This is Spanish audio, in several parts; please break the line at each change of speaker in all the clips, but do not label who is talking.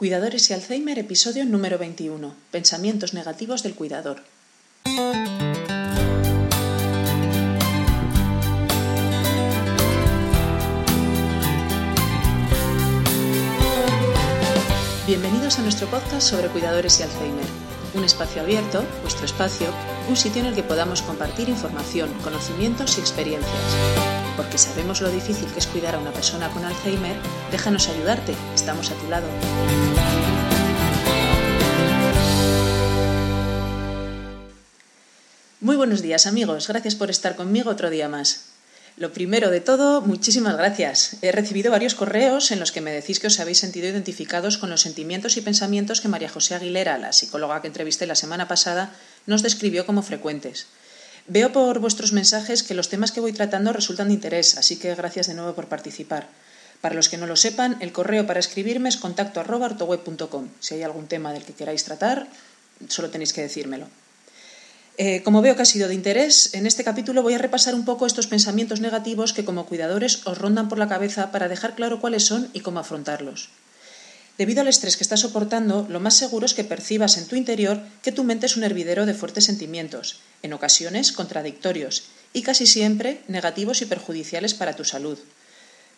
Cuidadores y Alzheimer, episodio número 21. Pensamientos negativos del cuidador. Bienvenidos a nuestro podcast sobre cuidadores y Alzheimer. Un espacio abierto, vuestro espacio, un sitio en el que podamos compartir información, conocimientos y experiencias porque sabemos lo difícil que es cuidar a una persona con Alzheimer, déjanos ayudarte, estamos a tu lado. Muy buenos días amigos, gracias por estar conmigo otro día más. Lo primero de todo, muchísimas gracias. He recibido varios correos en los que me decís que os habéis sentido identificados con los sentimientos y pensamientos que María José Aguilera, la psicóloga que entrevisté la semana pasada, nos describió como frecuentes. Veo por vuestros mensajes que los temas que voy tratando resultan de interés, así que gracias de nuevo por participar. Para los que no lo sepan, el correo para escribirme es contacto Si hay algún tema del que queráis tratar, solo tenéis que decírmelo. Eh, como veo que ha sido de interés, en este capítulo voy a repasar un poco estos pensamientos negativos que como cuidadores os rondan por la cabeza para dejar claro cuáles son y cómo afrontarlos. Debido al estrés que estás soportando, lo más seguro es que percibas en tu interior que tu mente es un hervidero de fuertes sentimientos, en ocasiones contradictorios y casi siempre negativos y perjudiciales para tu salud.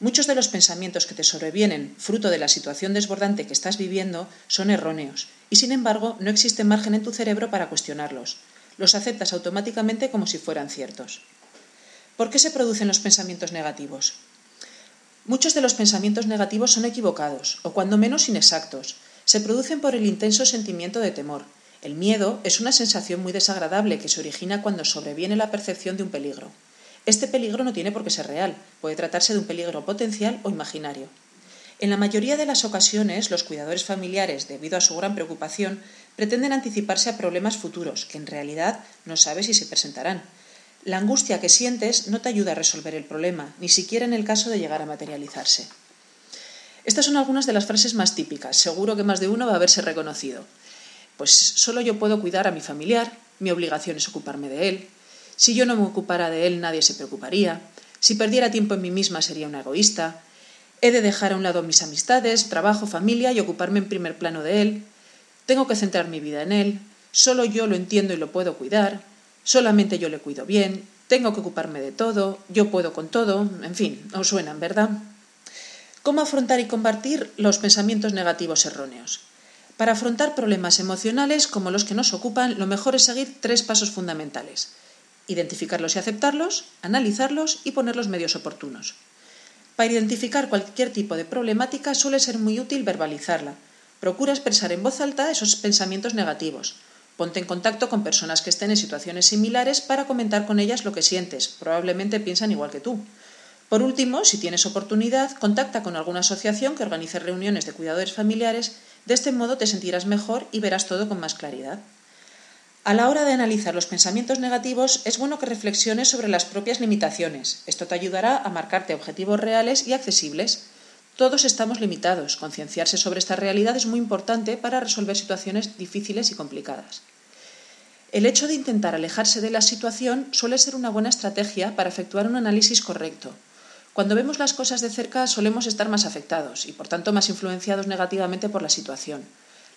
Muchos de los pensamientos que te sobrevienen, fruto de la situación desbordante que estás viviendo, son erróneos, y sin embargo no existe margen en tu cerebro para cuestionarlos. Los aceptas automáticamente como si fueran ciertos. ¿Por qué se producen los pensamientos negativos? Muchos de los pensamientos negativos son equivocados, o cuando menos inexactos. Se producen por el intenso sentimiento de temor. El miedo es una sensación muy desagradable que se origina cuando sobreviene la percepción de un peligro. Este peligro no tiene por qué ser real, puede tratarse de un peligro potencial o imaginario. En la mayoría de las ocasiones, los cuidadores familiares, debido a su gran preocupación, pretenden anticiparse a problemas futuros que en realidad no sabe si se presentarán. La angustia que sientes no te ayuda a resolver el problema, ni siquiera en el caso de llegar a materializarse. Estas son algunas de las frases más típicas, seguro que más de uno va a haberse reconocido. Pues solo yo puedo cuidar a mi familiar, mi obligación es ocuparme de él. Si yo no me ocupara de él, nadie se preocuparía. Si perdiera tiempo en mí misma, sería una egoísta. He de dejar a un lado mis amistades, trabajo, familia y ocuparme en primer plano de él. Tengo que centrar mi vida en él. Solo yo lo entiendo y lo puedo cuidar solamente yo le cuido bien, tengo que ocuparme de todo, yo puedo con todo, en fin, os suenan, ¿verdad? ¿Cómo afrontar y combatir los pensamientos negativos erróneos? Para afrontar problemas emocionales como los que nos ocupan, lo mejor es seguir tres pasos fundamentales. Identificarlos y aceptarlos, analizarlos y poner los medios oportunos. Para identificar cualquier tipo de problemática suele ser muy útil verbalizarla. Procura expresar en voz alta esos pensamientos negativos, Ponte en contacto con personas que estén en situaciones similares para comentar con ellas lo que sientes. Probablemente piensan igual que tú. Por último, si tienes oportunidad, contacta con alguna asociación que organice reuniones de cuidadores familiares. De este modo te sentirás mejor y verás todo con más claridad. A la hora de analizar los pensamientos negativos, es bueno que reflexiones sobre las propias limitaciones. Esto te ayudará a marcarte objetivos reales y accesibles. Todos estamos limitados. Concienciarse sobre esta realidad es muy importante para resolver situaciones difíciles y complicadas. El hecho de intentar alejarse de la situación suele ser una buena estrategia para efectuar un análisis correcto. Cuando vemos las cosas de cerca solemos estar más afectados y por tanto más influenciados negativamente por la situación.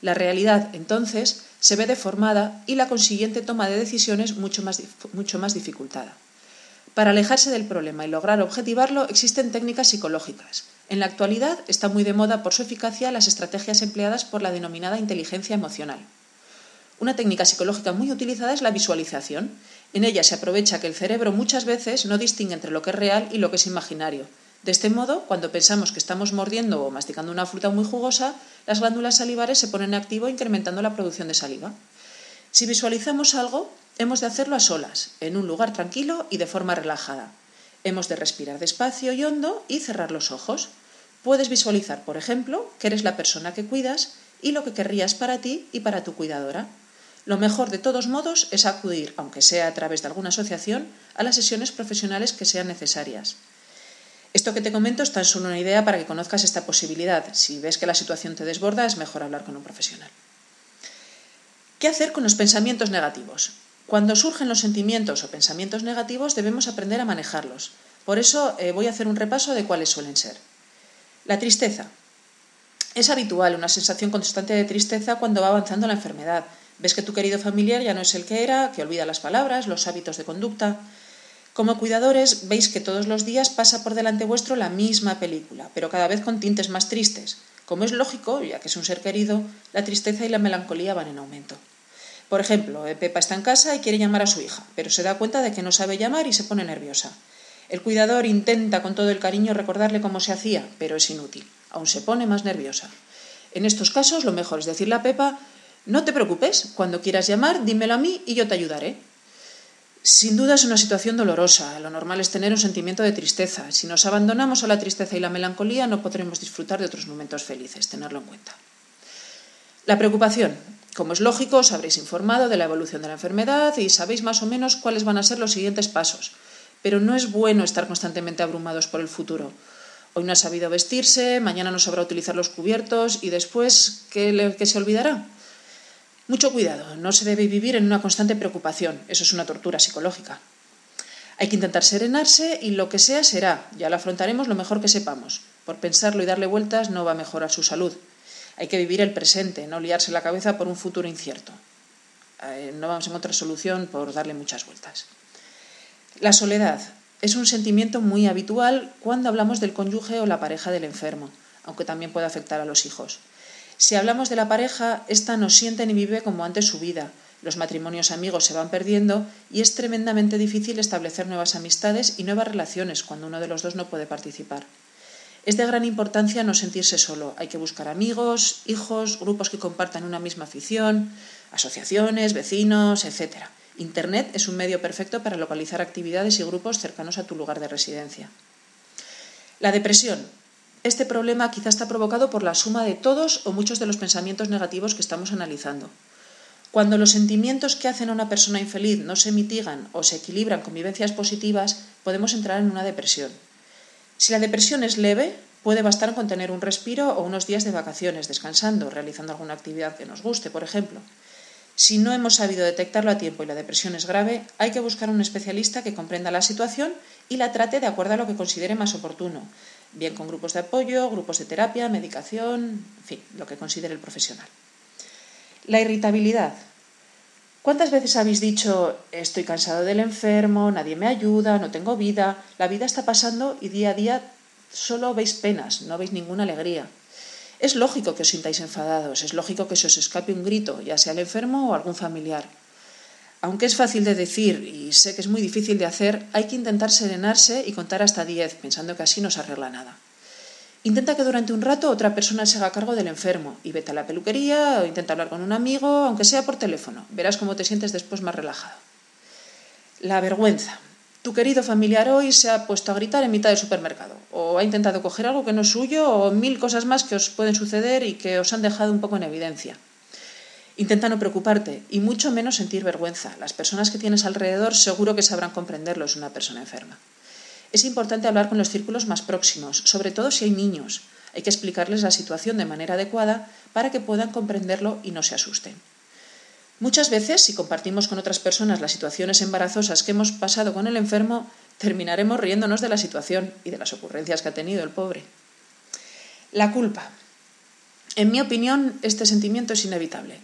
La realidad, entonces, se ve deformada y la consiguiente toma de decisiones mucho más, dificultada. Para alejarse del problema y lograr objetivarlo existen técnicas psicológicas. En la actualidad está muy de moda por su eficacia las estrategias empleadas por la denominada inteligencia emocional. Una técnica psicológica muy utilizada es la visualización. En ella se aprovecha que el cerebro muchas veces no distingue entre lo que es real y lo que es imaginario. De este modo, cuando pensamos que estamos mordiendo o masticando una fruta muy jugosa, las glándulas salivares se ponen en activo incrementando la producción de saliva. Si visualizamos algo, hemos de hacerlo a solas, en un lugar tranquilo y de forma relajada. Hemos de respirar despacio y hondo y cerrar los ojos. Puedes visualizar, por ejemplo, que eres la persona que cuidas y lo que querrías para ti y para tu cuidadora. Lo mejor de todos modos es acudir, aunque sea a través de alguna asociación, a las sesiones profesionales que sean necesarias. Esto que te comento es tan solo una idea para que conozcas esta posibilidad. Si ves que la situación te desborda, es mejor hablar con un profesional. ¿Qué hacer con los pensamientos negativos? Cuando surgen los sentimientos o pensamientos negativos debemos aprender a manejarlos. Por eso eh, voy a hacer un repaso de cuáles suelen ser. La tristeza. Es habitual una sensación constante de tristeza cuando va avanzando la enfermedad. Ves que tu querido familiar ya no es el que era, que olvida las palabras, los hábitos de conducta. Como cuidadores veis que todos los días pasa por delante vuestro la misma película, pero cada vez con tintes más tristes. Como es lógico, ya que es un ser querido, la tristeza y la melancolía van en aumento. Por ejemplo, eh, Pepa está en casa y quiere llamar a su hija, pero se da cuenta de que no sabe llamar y se pone nerviosa. El cuidador intenta con todo el cariño recordarle cómo se hacía, pero es inútil. Aún se pone más nerviosa. En estos casos, lo mejor es decirle a Pepa no te preocupes, cuando quieras llamar, dímelo a mí y yo te ayudaré. Sin duda es una situación dolorosa. Lo normal es tener un sentimiento de tristeza. Si nos abandonamos a la tristeza y la melancolía, no podremos disfrutar de otros momentos felices. Tenerlo en cuenta. La preocupación. Como es lógico, os habréis informado de la evolución de la enfermedad y sabéis más o menos cuáles van a ser los siguientes pasos. Pero no es bueno estar constantemente abrumados por el futuro. Hoy no ha sabido vestirse, mañana no sabrá utilizar los cubiertos y después, ¿qué, qué se olvidará? Mucho cuidado, no se debe vivir en una constante preocupación, eso es una tortura psicológica. Hay que intentar serenarse y lo que sea será, ya lo afrontaremos lo mejor que sepamos. Por pensarlo y darle vueltas no va a mejorar su salud. Hay que vivir el presente, no liarse la cabeza por un futuro incierto. Eh, no vamos a encontrar solución por darle muchas vueltas. La soledad es un sentimiento muy habitual cuando hablamos del cónyuge o la pareja del enfermo, aunque también puede afectar a los hijos. Si hablamos de la pareja, ésta no siente ni vive como antes su vida. Los matrimonios amigos se van perdiendo y es tremendamente difícil establecer nuevas amistades y nuevas relaciones cuando uno de los dos no puede participar. Es de gran importancia no sentirse solo. Hay que buscar amigos, hijos, grupos que compartan una misma afición, asociaciones, vecinos, etc. Internet es un medio perfecto para localizar actividades y grupos cercanos a tu lugar de residencia. La depresión este problema quizá está provocado por la suma de todos o muchos de los pensamientos negativos que estamos analizando. Cuando los sentimientos que hacen a una persona infeliz no se mitigan o se equilibran con vivencias positivas, podemos entrar en una depresión. Si la depresión es leve, puede bastar con tener un respiro o unos días de vacaciones, descansando, realizando alguna actividad que nos guste, por ejemplo. Si no hemos sabido detectarlo a tiempo y la depresión es grave, hay que buscar un especialista que comprenda la situación y la trate de acuerdo a lo que considere más oportuno, bien con grupos de apoyo, grupos de terapia, medicación, en fin, lo que considere el profesional. La irritabilidad. ¿Cuántas veces habéis dicho estoy cansado del enfermo, nadie me ayuda, no tengo vida, la vida está pasando y día a día solo veis penas, no veis ninguna alegría? Es lógico que os sintáis enfadados, es lógico que se os escape un grito, ya sea el enfermo o algún familiar. Aunque es fácil de decir y sé que es muy difícil de hacer, hay que intentar serenarse y contar hasta 10, pensando que así no se arregla nada. Intenta que durante un rato otra persona se haga cargo del enfermo y vete a la peluquería o intenta hablar con un amigo, aunque sea por teléfono. Verás cómo te sientes después más relajado. La vergüenza. Tu querido familiar hoy se ha puesto a gritar en mitad del supermercado o ha intentado coger algo que no es suyo o mil cosas más que os pueden suceder y que os han dejado un poco en evidencia. Intenta no preocuparte y mucho menos sentir vergüenza. Las personas que tienes alrededor seguro que sabrán comprenderlo, es una persona enferma. Es importante hablar con los círculos más próximos, sobre todo si hay niños. Hay que explicarles la situación de manera adecuada para que puedan comprenderlo y no se asusten. Muchas veces, si compartimos con otras personas las situaciones embarazosas que hemos pasado con el enfermo, terminaremos riéndonos de la situación y de las ocurrencias que ha tenido el pobre. La culpa. En mi opinión, este sentimiento es inevitable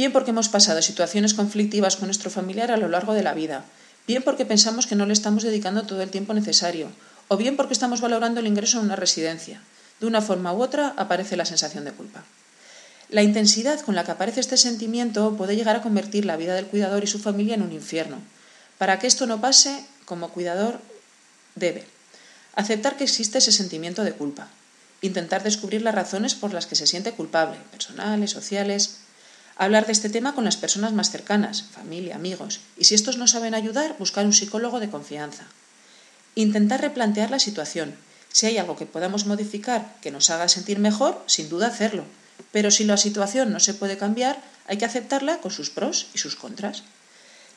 bien porque hemos pasado situaciones conflictivas con nuestro familiar a lo largo de la vida, bien porque pensamos que no le estamos dedicando todo el tiempo necesario, o bien porque estamos valorando el ingreso en una residencia. De una forma u otra aparece la sensación de culpa. La intensidad con la que aparece este sentimiento puede llegar a convertir la vida del cuidador y su familia en un infierno. Para que esto no pase, como cuidador debe aceptar que existe ese sentimiento de culpa, intentar descubrir las razones por las que se siente culpable, personales, sociales, Hablar de este tema con las personas más cercanas, familia, amigos, y si estos no saben ayudar, buscar un psicólogo de confianza. Intentar replantear la situación. Si hay algo que podamos modificar que nos haga sentir mejor, sin duda hacerlo. Pero si la situación no se puede cambiar, hay que aceptarla con sus pros y sus contras.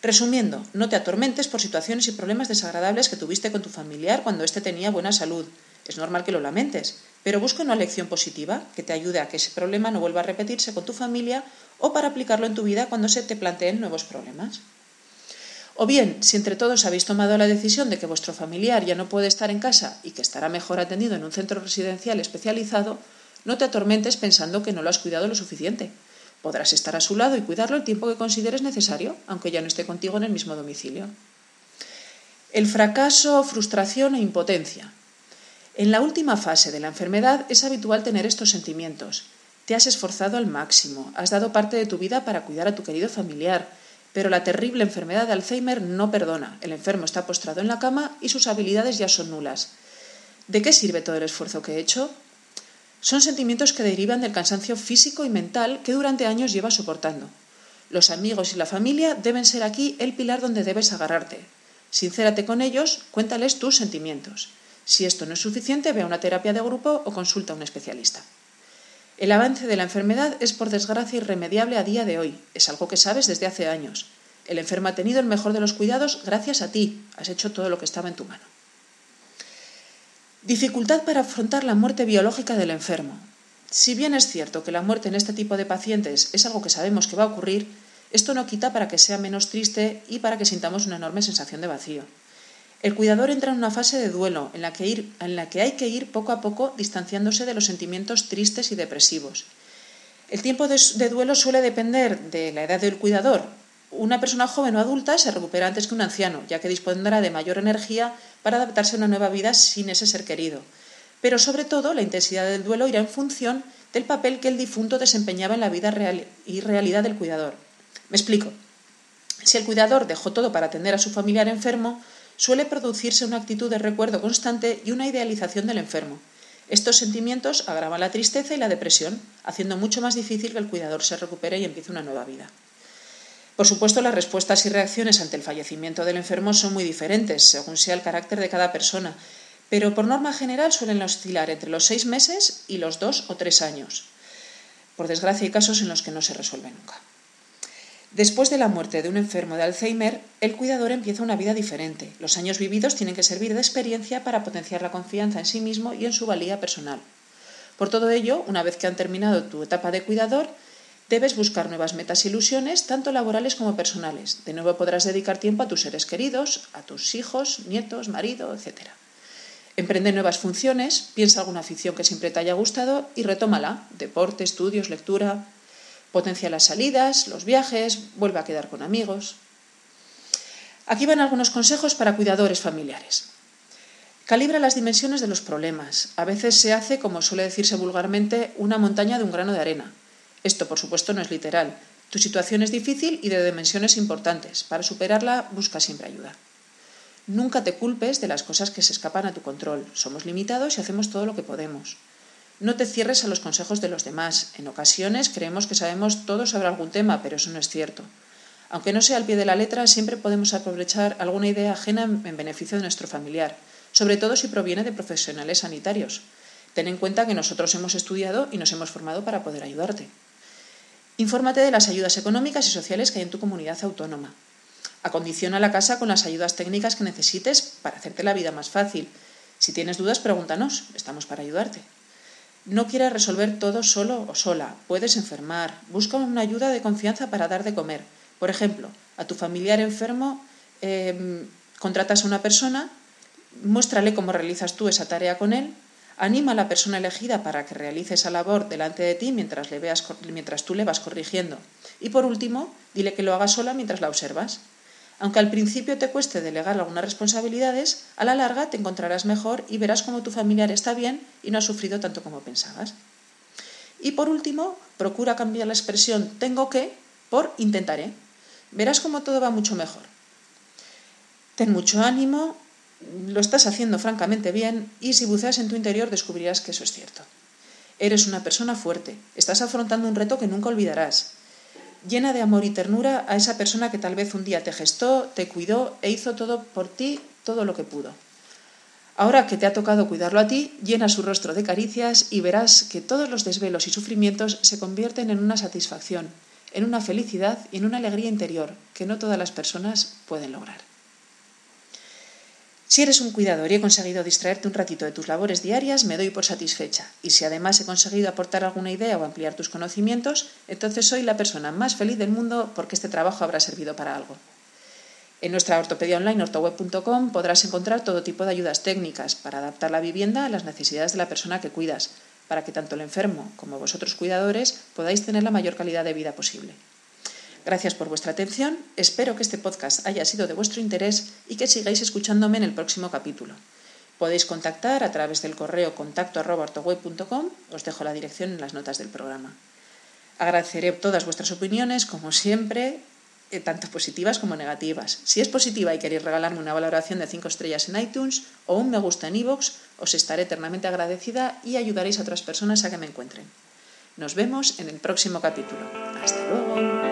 Resumiendo, no te atormentes por situaciones y problemas desagradables que tuviste con tu familiar cuando éste tenía buena salud. Es normal que lo lamentes, pero busca una lección positiva que te ayude a que ese problema no vuelva a repetirse con tu familia o para aplicarlo en tu vida cuando se te planteen nuevos problemas. O bien, si entre todos habéis tomado la decisión de que vuestro familiar ya no puede estar en casa y que estará mejor atendido en un centro residencial especializado, No te atormentes pensando que no lo has cuidado lo suficiente. Podrás estar a su lado y cuidarlo el tiempo que consideres necesario, aunque ya no esté contigo en el mismo domicilio. El fracaso, frustración e impotencia. En la última fase de la enfermedad es habitual tener estos sentimientos. Te has esforzado al máximo, has dado parte de tu vida para cuidar a tu querido familiar, pero la terrible enfermedad de Alzheimer no perdona. El enfermo está postrado en la cama y sus habilidades ya son nulas. ¿De qué sirve todo el esfuerzo que he hecho? Son sentimientos que derivan del cansancio físico y mental que durante años llevas soportando. Los amigos y la familia deben ser aquí el pilar donde debes agarrarte. Sincérate con ellos, cuéntales tus sentimientos. Si esto no es suficiente, ve a una terapia de grupo o consulta a un especialista. El avance de la enfermedad es por desgracia irremediable a día de hoy. Es algo que sabes desde hace años. El enfermo ha tenido el mejor de los cuidados gracias a ti. Has hecho todo lo que estaba en tu mano. Dificultad para afrontar la muerte biológica del enfermo. Si bien es cierto que la muerte en este tipo de pacientes es algo que sabemos que va a ocurrir, esto no quita para que sea menos triste y para que sintamos una enorme sensación de vacío. El cuidador entra en una fase de duelo en la, que en la que hay que ir poco a poco distanciándose de los sentimientos tristes y depresivos. El tiempo de, duelo suele depender de la edad del cuidador. Una persona joven o adulta se recupera antes que un anciano, ya que dispondrá de mayor energía para adaptarse a una nueva vida sin ese ser querido. Pero sobre todo la intensidad del duelo irá en función del papel que el difunto desempeñaba en la vida real y realidad del cuidador. Me explico. Si el cuidador dejó todo para atender a su familiar enfermo, suele producirse una actitud de recuerdo constante y una idealización del enfermo. Estos sentimientos agravan la tristeza y la depresión, haciendo mucho más difícil que el cuidador se recupere y empiece una nueva vida. Por supuesto, las respuestas y reacciones ante el fallecimiento del enfermo son muy diferentes, según sea el carácter de cada persona, pero por norma general suelen oscilar entre los seis meses y los dos o tres años. Por desgracia, hay casos en los que no se resuelve nunca. Después de la muerte de un enfermo de Alzheimer, el cuidador empieza una vida diferente. Los años vividos tienen que servir de experiencia para potenciar la confianza en sí mismo y en su valía personal. Por todo ello, una vez que han terminado tu etapa de cuidador, debes buscar nuevas metas e ilusiones, tanto laborales como personales. De nuevo podrás dedicar tiempo a tus seres queridos, a tus hijos, nietos, marido, etc. Emprende nuevas funciones, piensa alguna afición que siempre te haya gustado y retómala. Deporte, estudios, lectura, Potencia las salidas, los viajes, vuelve a quedar con amigos. Aquí van algunos consejos para cuidadores familiares. Calibra las dimensiones de los problemas. A veces se hace, como suele decirse vulgarmente, una montaña de un grano de arena. Esto, por supuesto, no es literal. Tu situación es difícil y de dimensiones importantes. Para superarla, busca siempre ayuda. Nunca te culpes de las cosas que se escapan a tu control. Somos limitados y hacemos todo lo que podemos. No te cierres a los consejos de los demás. En ocasiones creemos que sabemos todo sobre algún tema, pero eso no es cierto. Aunque no sea al pie de la letra, siempre podemos aprovechar alguna idea ajena en beneficio de nuestro familiar, sobre todo si proviene de profesionales sanitarios. Ten en cuenta que nosotros hemos estudiado y nos hemos formado para poder ayudarte. Infórmate de las ayudas económicas y sociales que hay en tu comunidad autónoma. Acondiciona la casa con las ayudas técnicas que necesites para hacerte la vida más fácil. Si tienes dudas, pregúntanos, estamos para ayudarte. No quieras resolver todo solo o sola. Puedes enfermar. Busca una ayuda de confianza para dar de comer. Por ejemplo, a tu familiar enfermo em, contratas a una persona, muéstrale cómo realizas tú esa tarea con él, anima a la persona elegida para que realice esa labor delante de ti mientras, le veas, mientras tú le vas corrigiendo. Y por último, dile que lo haga sola mientras la observas. Aunque al principio te cueste delegar algunas responsabilidades, a la larga te encontrarás mejor y verás cómo tu familiar está bien y no ha sufrido tanto como pensabas. Y por último, procura cambiar la expresión tengo que por intentaré. Verás cómo todo va mucho mejor. Ten mucho ánimo, lo estás haciendo francamente bien y si buceas en tu interior descubrirás que eso es cierto. Eres una persona fuerte, estás afrontando un reto que nunca olvidarás llena de amor y ternura a esa persona que tal vez un día te gestó, te cuidó e hizo todo por ti, todo lo que pudo. Ahora que te ha tocado cuidarlo a ti, llena su rostro de caricias y verás que todos los desvelos y sufrimientos se convierten en una satisfacción, en una felicidad y en una alegría interior que no todas las personas pueden lograr. Si eres un cuidador y he conseguido distraerte un ratito de tus labores diarias, me doy por satisfecha. Y si además he conseguido aportar alguna idea o ampliar tus conocimientos, entonces soy la persona más feliz del mundo porque este trabajo habrá servido para algo. En nuestra ortopedia online ortoweb.com podrás encontrar todo tipo de ayudas técnicas para adaptar la vivienda a las necesidades de la persona que cuidas, para que tanto el enfermo como vosotros cuidadores podáis tener la mayor calidad de vida posible. Gracias por vuestra atención, espero que este podcast haya sido de vuestro interés y que sigáis escuchándome en el próximo capítulo. Podéis contactar a través del correo contacto os dejo la dirección en las notas del programa. Agradeceré todas vuestras opiniones, como siempre, eh, tanto positivas como negativas. Si es positiva y queréis regalarme una valoración de 5 estrellas en iTunes o un me gusta en iVoox, os estaré eternamente agradecida y ayudaréis a otras personas a que me encuentren. Nos vemos en el próximo capítulo. Hasta luego.